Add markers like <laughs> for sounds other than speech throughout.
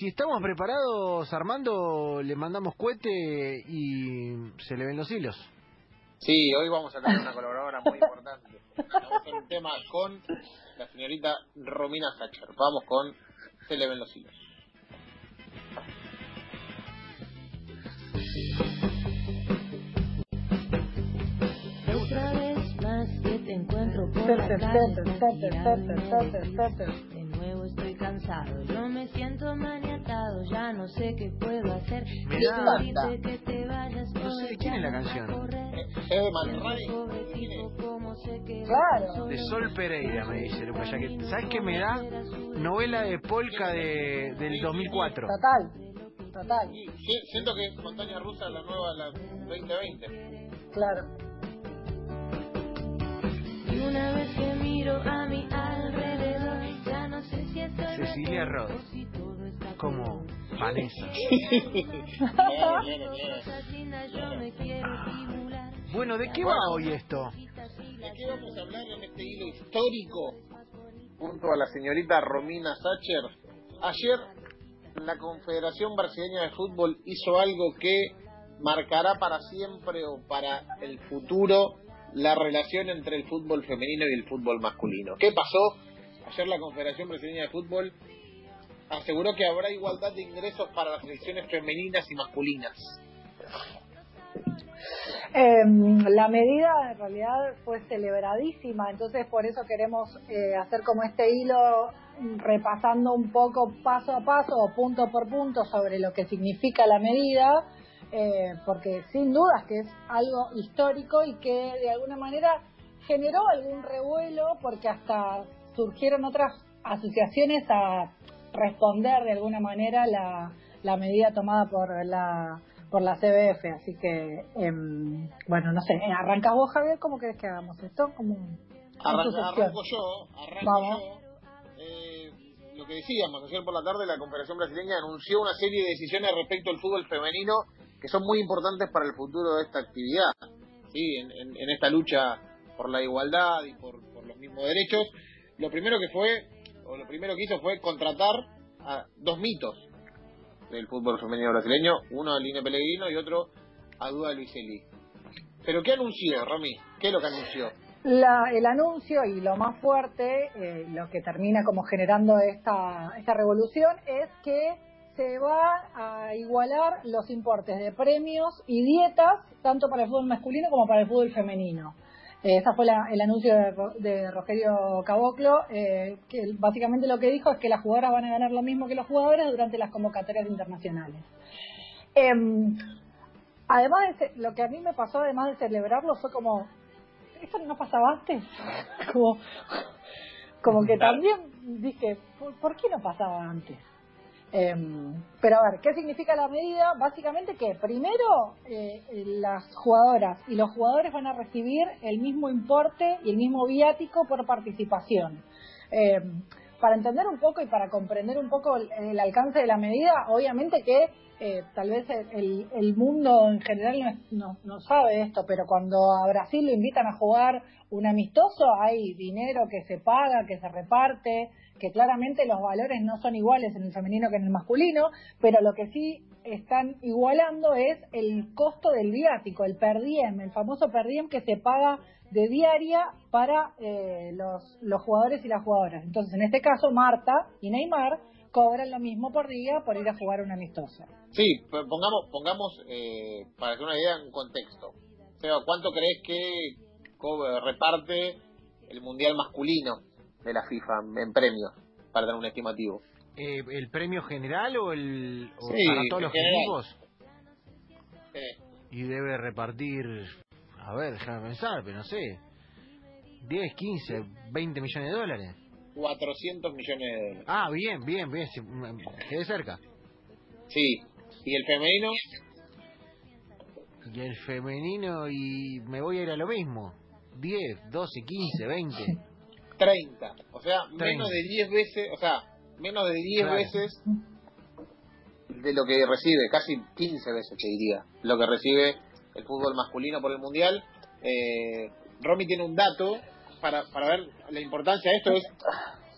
si estamos preparados, Armando, le mandamos cohete y se le ven los hilos. Sí, hoy vamos a tener una colaboradora muy importante. Vamos a hacer un tema con la señorita Romina Sacher. Vamos con Se le ven los hilos. Otra vez más que te encuentro por la Tete, calle, cansado, yo me siento maniatado, ya no sé qué puedo hacer. Me que te vayas, No sé de quién es la canción. Es de Man Ray. Pobre tipo, cómo se quedó Claro. De Sol Pereira, me dice Luca Jaquet. ¿Sabes qué me da? Novela de Polka de, del 2004. Total, total, siento que es Montaña Rusa la nueva, la 2020. claro. Cecilia Roth. Como Vanessa. <laughs> Bueno, ¿de qué va hoy esto? ¿De qué vamos a hablar en este hilo histórico? Junto a la señorita Romina Sacher. Ayer la Confederación Brasileña de Fútbol hizo algo que marcará para siempre o para el futuro la relación entre el fútbol femenino y el fútbol masculino. ¿Qué pasó? Ayer la Confederación Brasileña de Fútbol aseguró que habrá igualdad de ingresos para las selecciones femeninas y masculinas. Eh, la medida en realidad fue celebradísima, entonces por eso queremos eh, hacer como este hilo repasando un poco paso a paso o punto por punto sobre lo que significa la medida, eh, porque sin dudas que es algo histórico y que de alguna manera generó algún revuelo porque hasta surgieron otras asociaciones a responder de alguna manera la, la medida tomada por la por la CBF, así que em, bueno, no sé, arrancas vos Javier, ¿cómo querés que hagamos esto? Como arranco yo, arranco Vamos. yo. Eh, lo que decíamos, ayer por la tarde la Confederación Brasileña anunció una serie de decisiones respecto al fútbol femenino que son muy importantes para el futuro de esta actividad, ¿sí? en, en- en esta lucha por la igualdad y por, por los mismos derechos. Lo primero que fue, o lo primero que hizo fue contratar a dos mitos del fútbol femenino brasileño, uno a Line Pellegrino y otro a Duda Luiselli. ¿Pero qué anunció, Romy? ¿Qué es lo que anunció? La- el anuncio y lo más fuerte, eh, lo que termina como generando esta, esta revolución, es que se va a igualar los importes de premios y dietas, tanto para el fútbol masculino como para el fútbol femenino. Eh, ese fue la- el anuncio de, de Rogelio Caboclo, eh, que básicamente lo que dijo es que las jugadoras van a ganar lo mismo que los jugadores durante las convocatorias internacionales. Em, además, de lo que a mí me pasó, además de celebrarlo, fue como, ¿esto no pasaba antes? <laughs> como, como que también dije, ¿por, por qué no pasaba antes? Em, pero a ver, ¿qué significa la medida? Básicamente que primero eh, eh, las jugadoras y los jugadores van a recibir el mismo importe y el mismo viático por participación. Em, para entender un poco y para comprender un poco el, alcance de la medida, obviamente que eh, tal vez el, el- mundo en general no, no- no sabe esto, pero cuando a Brasil lo invitan a jugar un amistoso, hay dinero que se paga, que se reparte, que claramente los valores no son iguales en el femenino que en el masculino, pero lo que sí están igualando es el costo del viático, el per diem, el famoso per diem que se paga de diaria para eh, los, los jugadores y las jugadoras. Entonces, en este caso, Marta y Neymar cobran lo mismo por día por ir a jugar un amistoso. Sí, pongamos, pongamos eh, para hacer una idea, en contexto. Seba, ¿cuánto crees que reparte el Mundial masculino de la FIFA en premios? Para tener un estimativo. Eh, ¿El premio general o, el, o Sí, para todos los equipos? Eh, Y debe repartir, a ver, déjame pensar, pero no sé, 10, 15, 20 millones de dólares. 400 millones de dólares. Ah, bien, bien, bien, sí, quedé cerca. Sí. ¿Y el femenino? Y el femenino, y me voy a ir a lo mismo. 10, 12, 15, 20. 30. O sea, 30. menos de 10 veces, o sea, menos de 10 Claro. veces de lo que recibe, casi 15 veces te diría, lo que recibe el fútbol masculino por el Mundial. Eh, Romy tiene un dato para, para ver la importancia de esto, es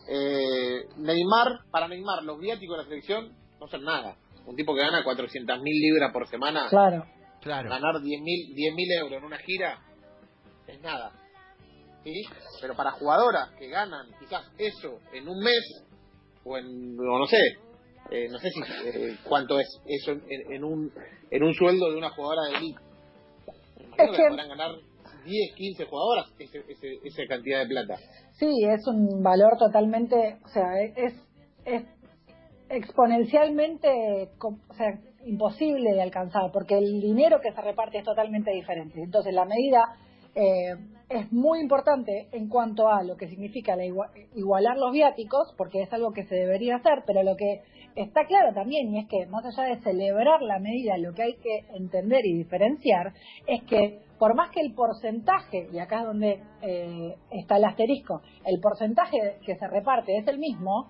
eh, Neymar, para Neymar, los viáticos de la selección no son nada. Un tipo que gana 400 mil libras por semana, Claro. Claro. ganar 10 mil 10 mil euros en una gira es nada. ¿Sí? Pero para jugadoras que ganan quizás eso en un mes, o en, o no sé, eh, no sé si eh, cuánto es eso en, en un en un sueldo de una jugadora de elite. Es que que- podrán ganar 10, 15 jugadoras ese, ese, esa cantidad de plata. Sí, es un valor totalmente, o sea, es, es exponencialmente, o sea, imposible de alcanzar, porque el dinero que se reparte es totalmente diferente. Entonces, la medida eh, es muy importante en cuanto a lo que significa la igua- igualar los viáticos, porque es algo que se debería hacer, pero lo que está claro también, y es que más allá de celebrar la medida, lo que hay que entender y diferenciar es que por más que el porcentaje, y acá es donde eh, está el asterisco, el porcentaje que se reparte es el mismo,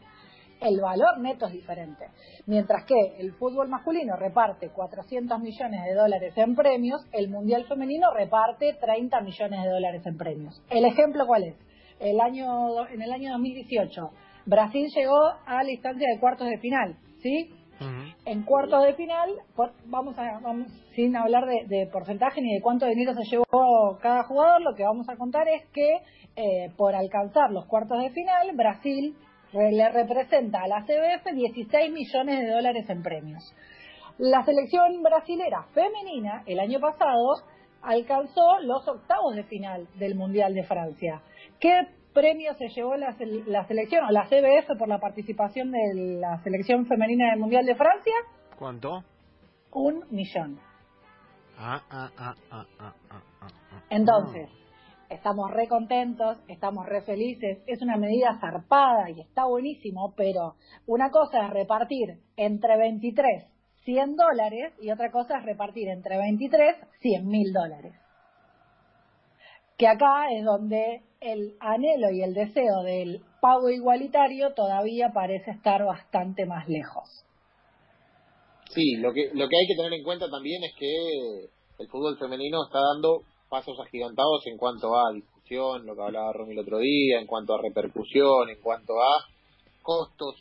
el valor neto es diferente. Mientras que el fútbol masculino reparte 400 millones de dólares en premios, el mundial femenino reparte 30 millones de dólares en premios. ¿El ejemplo cuál es? El año, en el año 2018, Brasil llegó a la instancia de cuartos de final, ¿sí? En cuartos de final, por- vamos a, vamos, sin hablar de, de porcentaje ni de cuánto dinero se llevó cada jugador, lo que vamos a contar es que eh, por alcanzar los cuartos de final, Brasil le representa a la CBF 16 millones de dólares en premios. La selección brasilera femenina el año pasado alcanzó los octavos de final del Mundial de Francia. ¿Qué premio se llevó la, la selección o la CBF por la participación de la selección femenina del Mundial de Francia? ¿Cuánto? Un millón. Ah, ah, ah, ah, ah, ah, ah, ah. Entonces, estamos re contentos, estamos re felices, es una medida zarpada y está buenísimo, pero una cosa es repartir entre 23 100 dólares y otra cosa es repartir entre 23 100 mil dólares. Que acá es donde el anhelo y el deseo del pago igualitario todavía parece estar bastante más lejos. Sí, lo que, lo que hay que tener en cuenta también es que el fútbol femenino está dando pasos agigantados en cuanto a discusión, lo que hablaba Romy el otro día, en cuanto a repercusión, en cuanto a costos,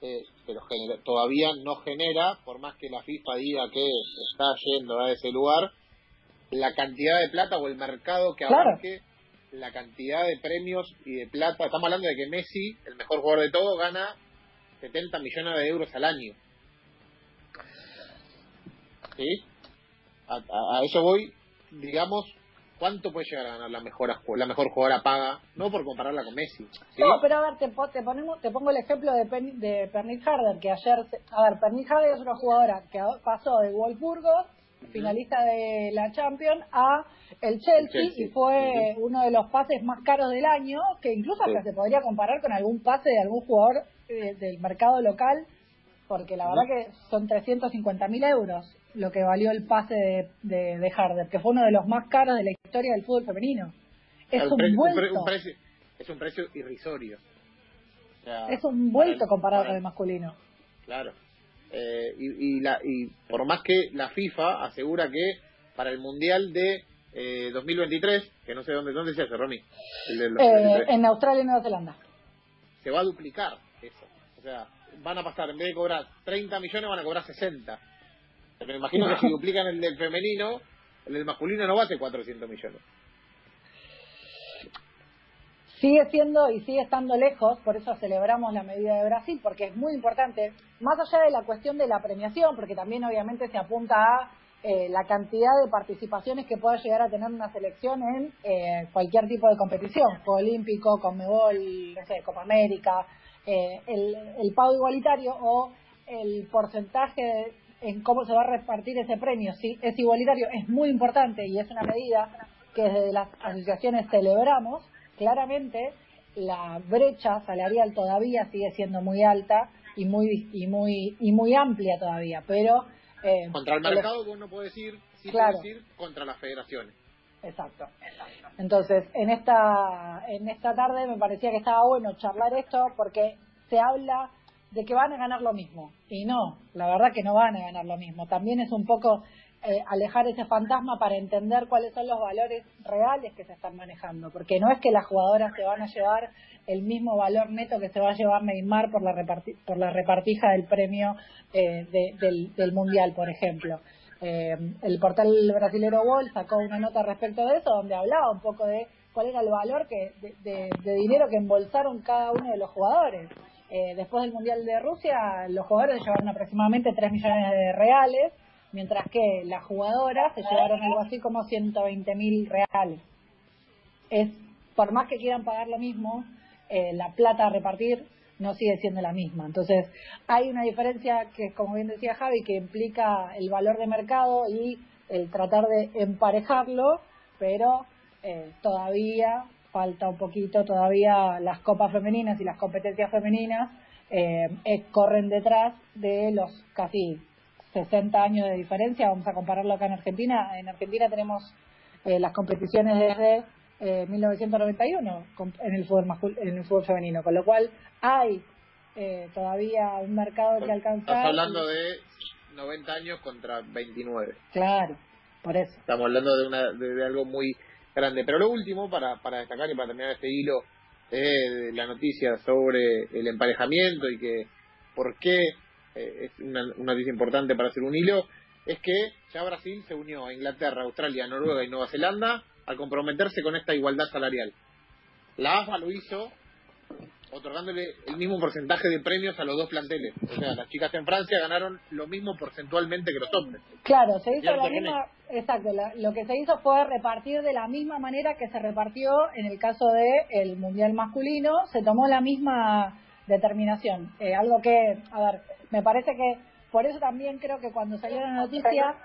eh, pero genera- todavía no genera, por más que la FIFA diga que está yendo a ese lugar, la cantidad de plata o el mercado que Claro. abarque la cantidad de premios y de plata. Estamos hablando de que Messi, el mejor jugador de todo, gana 70 millones de euros al año. ¿Sí? A, a- a eso voy, digamos, ¿cuánto puede llegar a ganar la mejor, la mejor jugadora paga? No por compararla con Messi. ¿sí? No, pero a ver, te, te, ponemos, te pongo el ejemplo de, Pen, de Pernil Harder, que ayer, a ver, Pernil Harder es una jugadora que pasó de Wolfsburgo, finalista de la Champions, a el Chelsea, Chelsea. y fue uno de los pases más caros del año, que incluso hasta Sí. se podría comparar con algún pase de algún jugador eh, del mercado local, porque la verdad que son 350 mil euros lo que valió el pase de, de, de Harder, que fue uno de los más caros de la historia del fútbol femenino. Es un vuelto. pre- un precio, es un precio irrisorio. O sea, Es un vuelto para- comparado para- con el masculino. Claro. Eh, y, y, la, y por más que la FIFA asegura que para el Mundial de eh, 2023, que no sé dónde, dónde se hace, Romy, el del Eh, 2023, en Australia y Nueva Zelanda. se va a duplicar eso. O sea, van a pasar, en vez de cobrar 30 millones, van a cobrar 60. Pero me imagino que si <laughs> duplican el del femenino, el del masculino no va a ser 400 millones. Sigue siendo y sigue estando lejos, por eso celebramos la medida de Brasil, porque es muy importante, más allá de la cuestión de la premiación, porque también obviamente se apunta a eh, la cantidad de participaciones que pueda llegar a tener una selección en eh, cualquier tipo de competición, Juego Olímpico, Conmebol, no sé, Copa América, eh, el, el pago igualitario o el porcentaje en cómo se va a repartir ese premio, si es igualitario, es muy importante y es una medida que desde las asociaciones celebramos, claramente la brecha salarial todavía sigue siendo muy alta y muy y muy y muy amplia todavía, pero eh, Contra el mercado vos no podés ir, sí Claro. podés ir contra las federaciones. Exacto. Entonces, en esta, en esta tarde me parecía que estaba bueno charlar esto porque se habla de que van a ganar lo mismo. Y no, la verdad que no van a ganar lo mismo. También es un poco eh, alejar ese fantasma para entender cuáles son los valores reales que se están manejando, porque no es que las jugadoras se van a llevar el mismo valor neto que se va a llevar Neymar por la, por la repartija del premio eh, del, Mundial, por ejemplo. Eh, el portal brasilero Wall sacó una nota respecto de eso, donde hablaba un poco de cuál era el valor que, de, dinero que embolsaron cada uno de los jugadores. Después del Mundial de Rusia, los jugadores llevaron aproximadamente 3 millones de reales, mientras que las jugadoras se llevaron algo así como 120 mil reales. Es, por más que quieran pagar lo mismo, eh, la plata a repartir no sigue siendo la misma. Entonces, hay una diferencia que, como bien decía Javi, que implica el valor de mercado y el tratar de emparejarlo, pero eh, todavía falta un poquito, todavía las copas femeninas y las competencias femeninas eh, corren detrás de los casi 60 años de diferencia, vamos a compararlo acá en Argentina. En Argentina tenemos eh, las competiciones desde eh, 1991 en el, fútbol en el fútbol femenino, con lo cual hay eh, todavía un mercado que alcanzar. Estás hablando de 90 años contra 29. Claro, por eso. Estamos hablando de, una, de, algo muy grande. Pero lo último, para, para destacar y para terminar este hilo, de la noticia sobre el emparejamiento y que por qué eh, es una, noticia importante para hacer un hilo, es que ya Brasil se unió a Inglaterra, Australia, Noruega y Nueva Zelanda al comprometerse con esta igualdad salarial. La AFA lo hizo otorgándole el mismo porcentaje de premios a los dos planteles. O sea, las chicas en Francia ganaron lo mismo porcentualmente que los hombres. Claro, se hizo la misma, exacto, lo que se hizo fue repartir de la misma manera que se repartió en el caso de el mundial masculino, se tomó la misma determinación. Eh, algo que, a ver, me parece que por eso también creo que cuando salió la noticia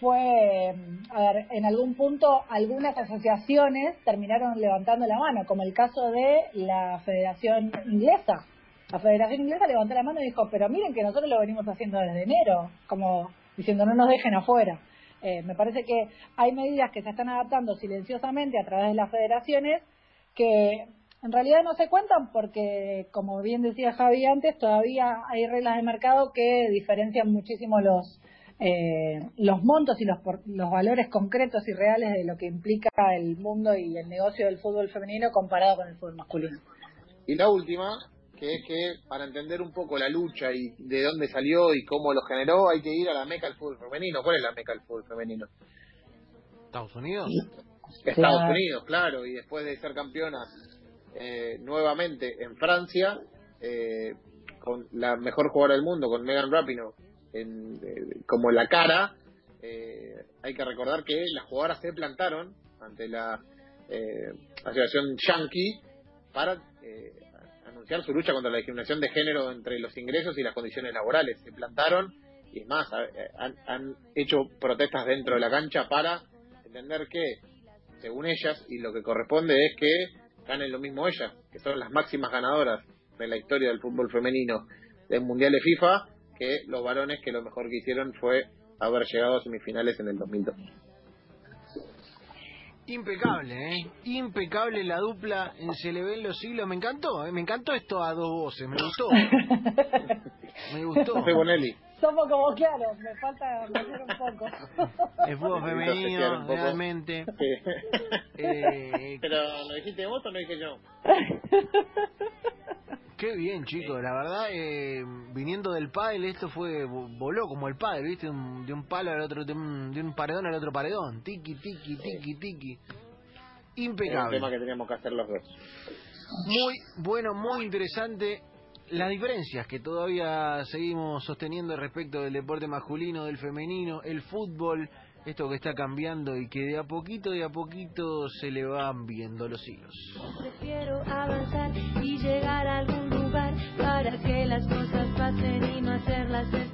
fue, a ver, en algún punto algunas asociaciones terminaron levantando la mano, como el caso de la Federación Inglesa. La Federación Inglesa levantó la mano y dijo, pero miren que nosotros lo venimos haciendo desde enero, como diciendo no nos dejen afuera. Eh, me parece que hay medidas que se están adaptando silenciosamente a través de las federaciones que en realidad no se cuentan porque, como bien decía Javi antes, todavía hay reglas de mercado que diferencian muchísimo los, eh, los montos y los, los valores concretos y reales de lo que implica el mundo y el negocio del fútbol femenino comparado con el fútbol masculino. Y la última, que es que para entender un poco la lucha y de dónde salió y cómo lo generó, hay que ir a la meca del fútbol femenino. ¿Cuál es la meca del fútbol femenino? Estados Unidos. Estados Unidos, claro, y después de ser campeona eh, nuevamente en Francia, eh, con la mejor jugadora del mundo, con Megan Rapinoe en, eh, como la cara. hay que recordar que las jugadoras se plantaron ante la Asociación Yankee para anunciar su lucha contra la discriminación de género entre los ingresos y las condiciones laborales. Se plantaron y más, han, han hecho protestas dentro de la cancha para entender que, según ellas, y lo que corresponde es que ganen lo mismo ellas, que son las máximas ganadoras de la historia del fútbol femenino del Mundial de FIFA, que los varones que lo mejor que hicieron fue haber llegado a semifinales en el 2002. Impecable, ¿eh? Impecable la dupla en Se le ven los siglos. Me encantó, ¿eh? Me encantó esto a dos voces, me gustó. <laughs> me gustó. Bonelli. Somos como claros, me falta hacer un poco. El fútbol femenino, realmente. Eh, <laughs> Pero, ¿lo dijiste vos o lo dije yo? <laughs> Qué bien, chicos, la verdad, eh, viniendo del pádel, esto fue, voló como el pádel, ¿viste? de un palo al otro, de un, de un paredón al otro paredón, tiki, tiki, tiki, tiki. Impecable. un tema que teníamos que hacer los dos. Muy bueno, muy interesante las diferencias que todavía seguimos sosteniendo respecto del deporte masculino, del femenino, el fútbol, esto que está cambiando y que de a poquito, de a poquito se le van viendo los hilos. Prefiero avanzar y llegar a hacer y hacerlas